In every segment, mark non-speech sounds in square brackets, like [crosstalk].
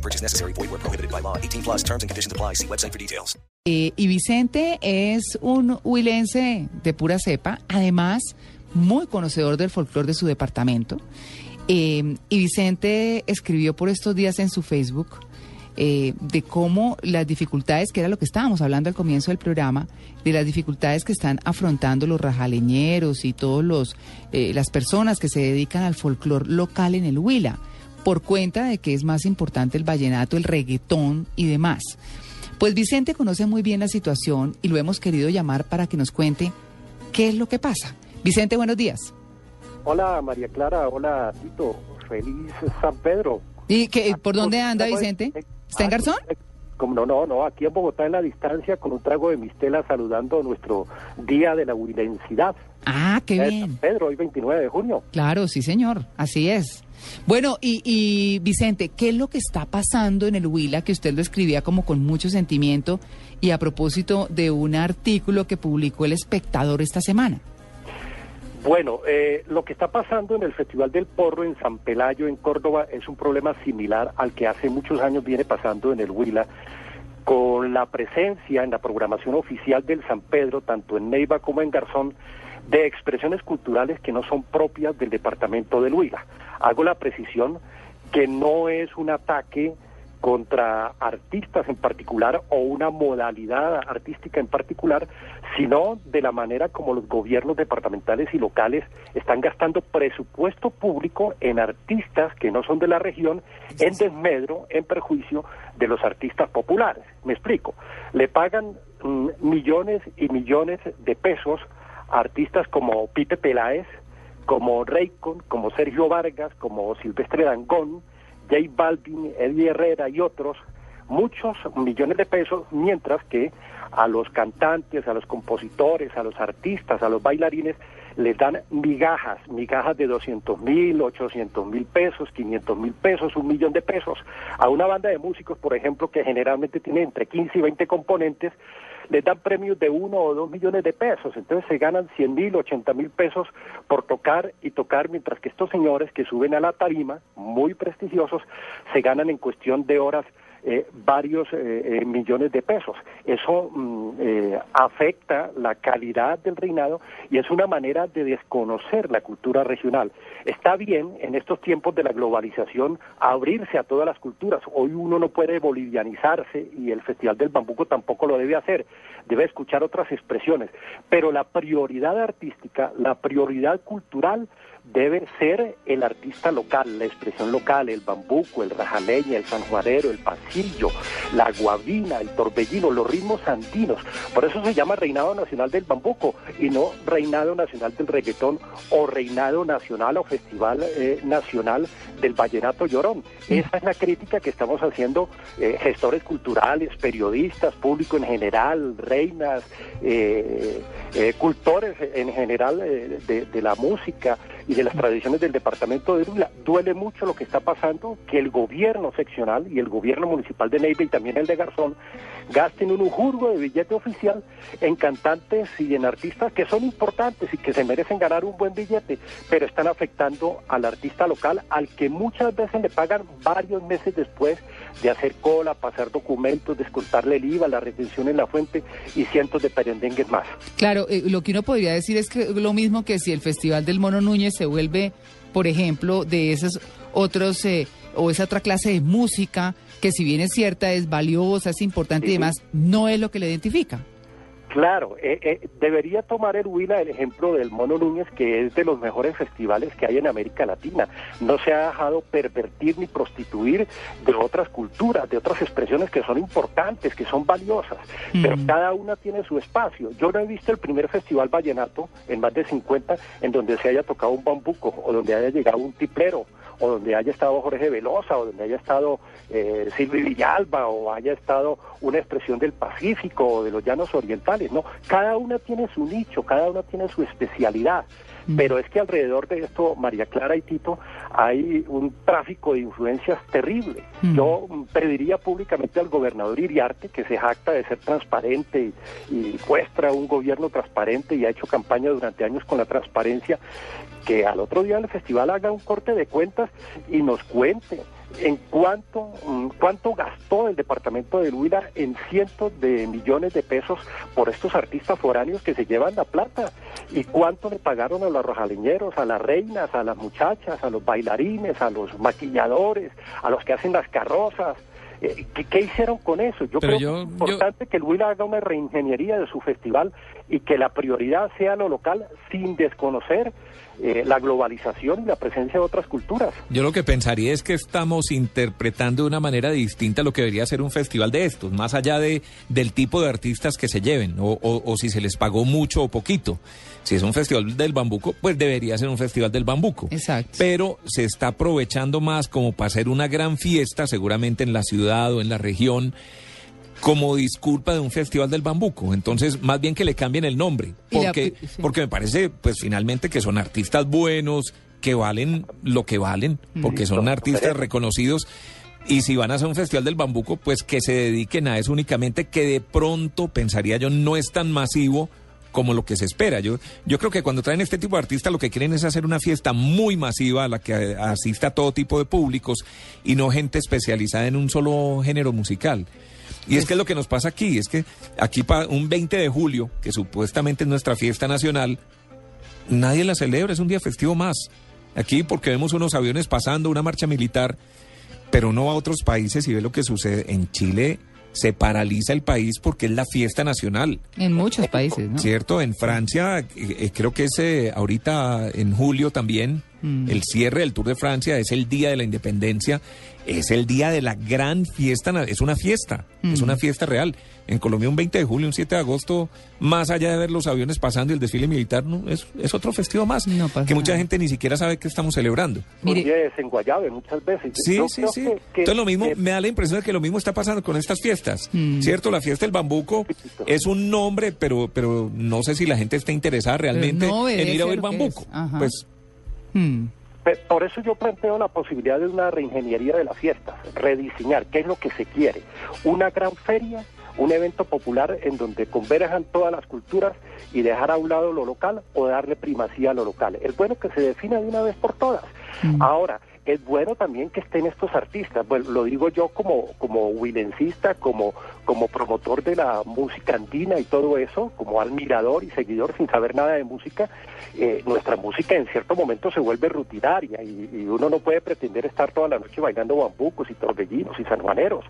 No purchase necessary. Void where prohibited by law. 18 plus terms and conditions apply. See website for details. Eh, y Vicente es un huilense de pura cepa, además muy conocedor del folclore de su departamento. Eh, y Vicente escribió por estos días en su Facebook eh, de cómo las dificultades, que era lo que estábamos hablando al comienzo del programa, de las dificultades que están afrontando los rajaleñeros y todos los eh, las personas que se dedican al folclore local en el Huila, por cuenta de que es más importante el vallenato, el reggaetón y demás. Pues Vicente conoce muy bien la situación y lo hemos querido llamar para que nos cuente qué es lo que pasa. Vicente, buenos días. Hola María Clara, hola Tito, feliz San Pedro. ¿Y qué, por dónde anda Vicente? ¿Está en Garzón? Como no, no, no, aquí en Bogotá en la distancia con un trago de mistela saludando nuestro Día de la Huilensidad. Ah, qué bien. San Pedro, hoy 29 de junio. Claro, sí, señor, así es. Bueno, y, y Vicente, ¿qué es lo que está pasando en el Huila que usted lo escribía como con mucho sentimiento y a propósito de un artículo que publicó El Espectador esta semana? Bueno, eh, lo que está pasando en el Festival del Porro en San Pelayo, en Córdoba, es un problema similar al que hace muchos años viene pasando en el Huila, con la presencia en la programación oficial del San Pedro, tanto en Neiva como en Garzón, de expresiones culturales que no son propias del departamento del Huila. Hago la precisión que no es un ataque contra artistas en particular o una modalidad artística en particular, sino de la manera como los gobiernos departamentales y locales están gastando presupuesto público en artistas que no son de la región en desmedro, en perjuicio de los artistas populares. Me explico. Le pagan mm, millones y millones de pesos a artistas como Pipe Peláez, como Raycon, como Sergio Vargas, como Silvestre Dangón, J Balvin, Eddie Herrera y otros, muchos millones de pesos, mientras que a los cantantes, a los compositores, a los artistas, a los bailarines, les dan migajas, migajas de 200 mil, 800 mil pesos, 500 mil pesos, un millón de pesos. A una banda de músicos, por ejemplo, que generalmente tiene entre 15 y 20 componentes, les dan premios de uno o dos millones de pesos. Entonces se ganan 100 mil, 80 mil pesos por tocar y tocar, mientras que estos señores que suben a la tarima, muy prestigiosos, se ganan en cuestión de horas eh, varios eh, eh, millones de pesos. Eso mm, eh, afecta la calidad del reinado y es una manera de desconocer la cultura regional. Está bien en estos tiempos de la globalización abrirse a todas las culturas. Hoy uno no puede bolivianizarse y el Festival del Bambuco tampoco lo debe hacer. Debe escuchar otras expresiones. Pero la prioridad artística, la prioridad cultural debe ser el artista local, la expresión local, el bambuco, el rajaleña, el sanjuarero, el pasillo, la guabina, el torbellino, los ritmos andinos. Por eso se llama Reinado Nacional del Bambuco y no Reinado Nacional del Reggaetón o Reinado Nacional o Festival eh, Nacional del Vallenato Llorón. Esa es la crítica que estamos haciendo eh, gestores culturales, periodistas, público en general, reinas, eh, eh, cultores en general eh, de, la música y de las tradiciones del departamento de Huila. Duele mucho lo que está pasando, que el gobierno seccional y el gobierno municipal de Neiva y también el de Garzón gasten un jurgo de billete oficial en cantantes y en artistas que son importantes y que se merecen ganar un buen billete, pero están afectando al artista local al que muchas veces le pagan varios meses después de hacer cola, pasar documentos, descontarle el IVA, la retención en la fuente y cientos de perendengues más. Claro, eh, lo que uno podría decir es que lo mismo que si el Festival del Mono Núñez se vuelve, por ejemplo, de esos otros eh, o esa otra clase de música que si bien es cierta, es valiosa, es importante y demás, no es lo que le identifica. Claro, eh, eh, debería tomar el Huila el ejemplo del Mono Núñez, que es de los mejores festivales que hay en América Latina. No se ha dejado pervertir ni prostituir de otras culturas, de otras expresiones que son importantes, que son valiosas, pero Mm. cada una tiene su espacio. Yo no he visto el primer festival vallenato en más de 50 en donde se haya tocado un bambuco o donde haya llegado un tiplero o donde haya estado Jorge Velosa, o donde haya estado eh, Silvio Villalba, o haya estado una expresión del Pacífico o de los llanos orientales, no, cada una tiene su nicho, cada una tiene su especialidad. Pero es que alrededor de esto, María Clara y Tito, hay un tráfico de influencias terrible. Yo pediría públicamente al gobernador Iriarte, que se jacta de ser transparente y, y muestra un gobierno transparente y ha hecho campaña durante años con la transparencia, que al otro día del festival haga un corte de cuentas y nos cuente en cuánto, mm, cuánto gastó el departamento de Huila en cientos de millones de pesos por estos artistas foráneos que se llevan la plata y cuánto le pagaron a los rojaleñeros, a las reinas, a las muchachas, a los bailarines, a los maquilladores, a los que hacen las carrozas. Eh, ¿qué, qué hicieron con eso? Yo Pero creo yo- que es importante que el Huila haga una reingeniería de su festival y que la prioridad sea lo local sin desconocer eh, la globalización y la presencia de otras culturas. Yo lo que pensaría es que estamos interpretando de una manera distinta lo que debería ser un festival de estos, más allá de del tipo de artistas que se lleven o, o- o si se les pagó mucho o poquito. Si es un festival del bambuco, pues debería ser un festival del bambuco. Exacto. Pero se está aprovechando más como para hacer una gran fiesta, seguramente en la ciudad o en la región, como disculpa de un festival del bambuco. Entonces, más bien que le cambien el nombre, la- porque, sí. porque me parece, pues finalmente que son artistas buenos, que valen lo que valen, porque son artistas reconocidos. Y si van a hacer un festival del bambuco, pues que se dediquen a eso únicamente, que de pronto, pensaría yo, no es tan masivo como lo que se espera. Yo, yo creo que cuando traen este tipo de artistas lo que quieren es hacer una fiesta muy masiva a la que asista todo tipo de públicos y no gente especializada en un solo género musical. Y es que es lo que nos pasa aquí, es que aquí para un 20 de julio, que supuestamente es nuestra fiesta nacional, nadie la celebra, es un día festivo más. Aquí porque vemos unos aviones pasando, una marcha militar, pero uno va a otros países y ve lo que sucede. En Chile se paraliza el país porque es la fiesta nacional. En muchos países, ¿no? ¿Cierto? En Francia, eh, eh, creo que es eh, ahorita en julio también, Mm. el cierre del Tour de Francia es el día de la independencia, es el día de la gran fiesta, es una fiesta, es Mm. una fiesta real. En Colombia un 20 de julio, un 7 de agosto, más allá de ver los aviones pasando y el desfile militar, no, es, es otro festivo más, No que mucha gente ni siquiera sabe que estamos celebrando. Mire- Mire, en Guayave muchas veces. Sí, Yo sí, sí. que- que- Entonces lo mismo, que- me da la impresión de que lo mismo está pasando con estas fiestas, Mm. ¿cierto? La fiesta del bambuco es un nombre, pero, pero no sé si la gente está interesada realmente no en ir a oír bambuco. es. Pues Hmm. Por eso yo planteo la posibilidad de una reingeniería de las fiestas, rediseñar qué es lo que se quiere. Una gran feria, un evento popular en donde converjan todas las culturas y dejar a un lado lo local o darle primacía a lo local. Es bueno que se defina de una vez por todas. Ahora, es bueno también que estén estos artistas. Bueno, lo digo yo como, como huilencista, como, como promotor de la música andina y todo eso, como admirador y seguidor sin saber nada de música. eh, nuestra música en cierto momento se vuelve rutinaria y, y uno no puede pretender estar toda la noche bailando bambucos y torbellinos y sanjuaneros.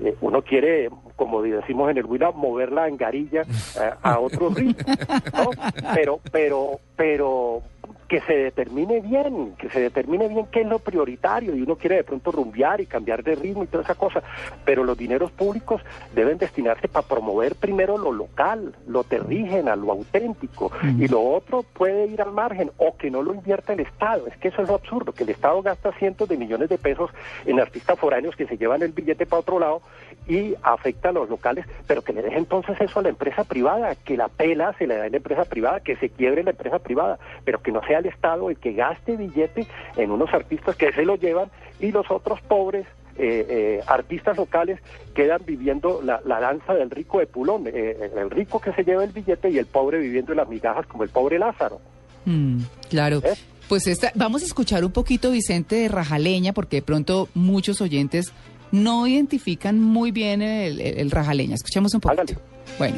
Eh, uno quiere, como decimos en el Huila, mover la angarilla eh, a otro ritmo. ¿no? Pero, pero, pero que se determine bien, que se determine bien qué es lo prioritario y uno quiere de pronto rumbear y cambiar de ritmo y toda esa cosa, pero los dineros públicos deben destinarse para promover primero lo local, lo terrígena, lo auténtico y lo otro puede ir al margen o que no lo invierta el Estado, es que eso es lo absurdo, que el Estado gasta cientos de millones de pesos en artistas foráneos que se llevan el billete para otro lado y afecta a los locales, pero que le deje entonces eso a la empresa privada, que la pela se le da a la empresa privada, que se quiebre la empresa privada, pero que no sea el Estado el que gaste billete en unos artistas que se lo llevan y los otros pobres eh, eh, artistas locales quedan viviendo la, la danza del rico de Pulón, eh, el rico que se lleva el billete y el pobre viviendo en las migajas como el pobre Lázaro. Mm, claro. Pues esta, vamos a escuchar un poquito, Vicente, de Rajaleña, porque de pronto muchos oyentes no identifican muy bien el, el- el Rajaleña. Escuchamos un poquito. Hágale. Bueno.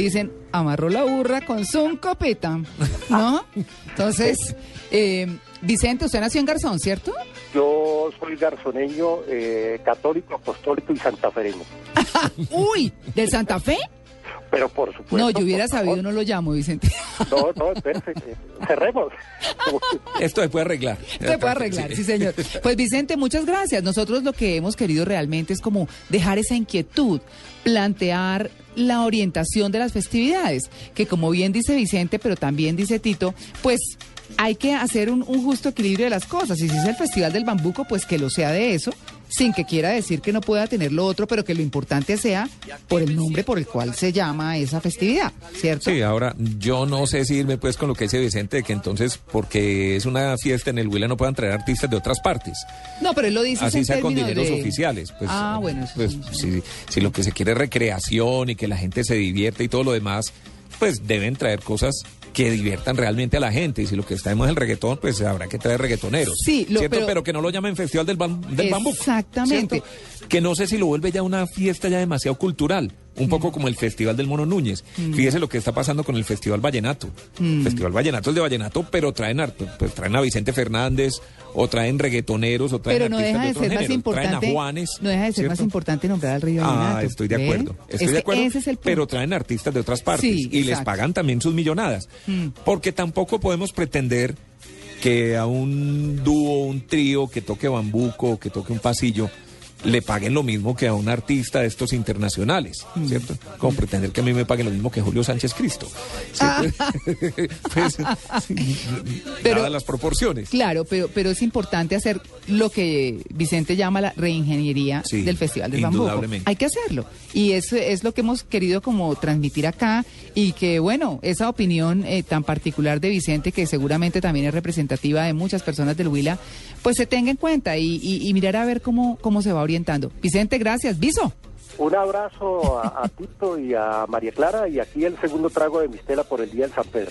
Dicen, amarró la burra con su copeta, ¿no? Entonces, eh, Vicente, usted nació en Garzón, ¿cierto? Yo soy garzoneño, eh, católico, apostólico y santafereño. [laughs] Uy, ¿del Santa Fe? Pero por supuesto. No, yo hubiera favor. sabido, no lo llamo, Vicente. No, no, espérese. eh, Cerremos. [laughs] Esto se puede arreglar. Se puede arreglar, sí, señor. [laughs] Pues Vicente, muchas gracias. Nosotros lo que hemos querido realmente es como dejar esa inquietud, plantear la orientación de las festividades, que como bien dice Vicente, pero también dice Tito, pues hay que hacer un, un justo equilibrio de las cosas. Y si es el Festival del Bambuco, pues que lo sea de eso, sin que quiera decir que no pueda tener lo otro, pero que lo importante sea por el nombre por el cual se llama esa festividad, ¿cierto? Sí, ahora yo no sé si irme pues con lo que dice Vicente, de que entonces porque es una fiesta en el Huila no puedan traer artistas de otras partes. No, pero él lo dice Así en sea con dineros de- oficiales. Pues, ah, bueno, eso pues, sí. si, si lo que se quiere es recreación y que la gente se divierte y todo lo demás, pues deben traer cosas que diviertan realmente a la gente. Y si lo que está es el reggaetón, pues habrá que traer reggaetoneros. Sí, lo- ¿cierto? pero- Pero, que no lo llamen Festival del, bam- del Bambuco. Exactamente. Que no sé si lo vuelve ya una fiesta ya demasiado cultural. Un Mm. poco como el Festival del Mono Núñez. Fíjese lo que está pasando con el Festival Vallenato. Mm. Festival Vallenato es de Vallenato, pero traen, pues, traen a Vicente Fernández, o traen reggaetoneros, o traen Pero no artistas deja de otros ser más géneros, importante. Traen a Juanes. no deja de ser más importante nombrar al río Ah, Vallenato. estoy de acuerdo. Estoy Es de acuerdo. Ese es el punto. Pero traen artistas de otras partes Sí, y les pagan también sus millonadas. Mm. Porque tampoco podemos pretender que a un dúo, un trío que toque bambuco, que toque un pasillo, le paguen lo mismo que a un artista de estos internacionales, Mm. ¿cierto? Como pretender que a mí me paguen lo mismo que Julio Sánchez Cristo. ¿cierto? [laughs] pues, [laughs] Pero- dadas las proporciones. Claro, pero, pero es importante hacer lo que Vicente llama la reingeniería Sí, del Festival del Bambuco. indudablemente. Hay que hacerlo. Y eso es lo que hemos querido como transmitir acá y que, bueno, esa opinión eh, tan particular de Vicente, que seguramente también es representativa de muchas personas del Huila, pues se tenga en cuenta y, y- y mirar a ver cómo, cómo se va orientando. Vicente, gracias. Viso. Un abrazo a, Tito y a María Clara y aquí el segundo trago de Mistela por el Día del San Pedro.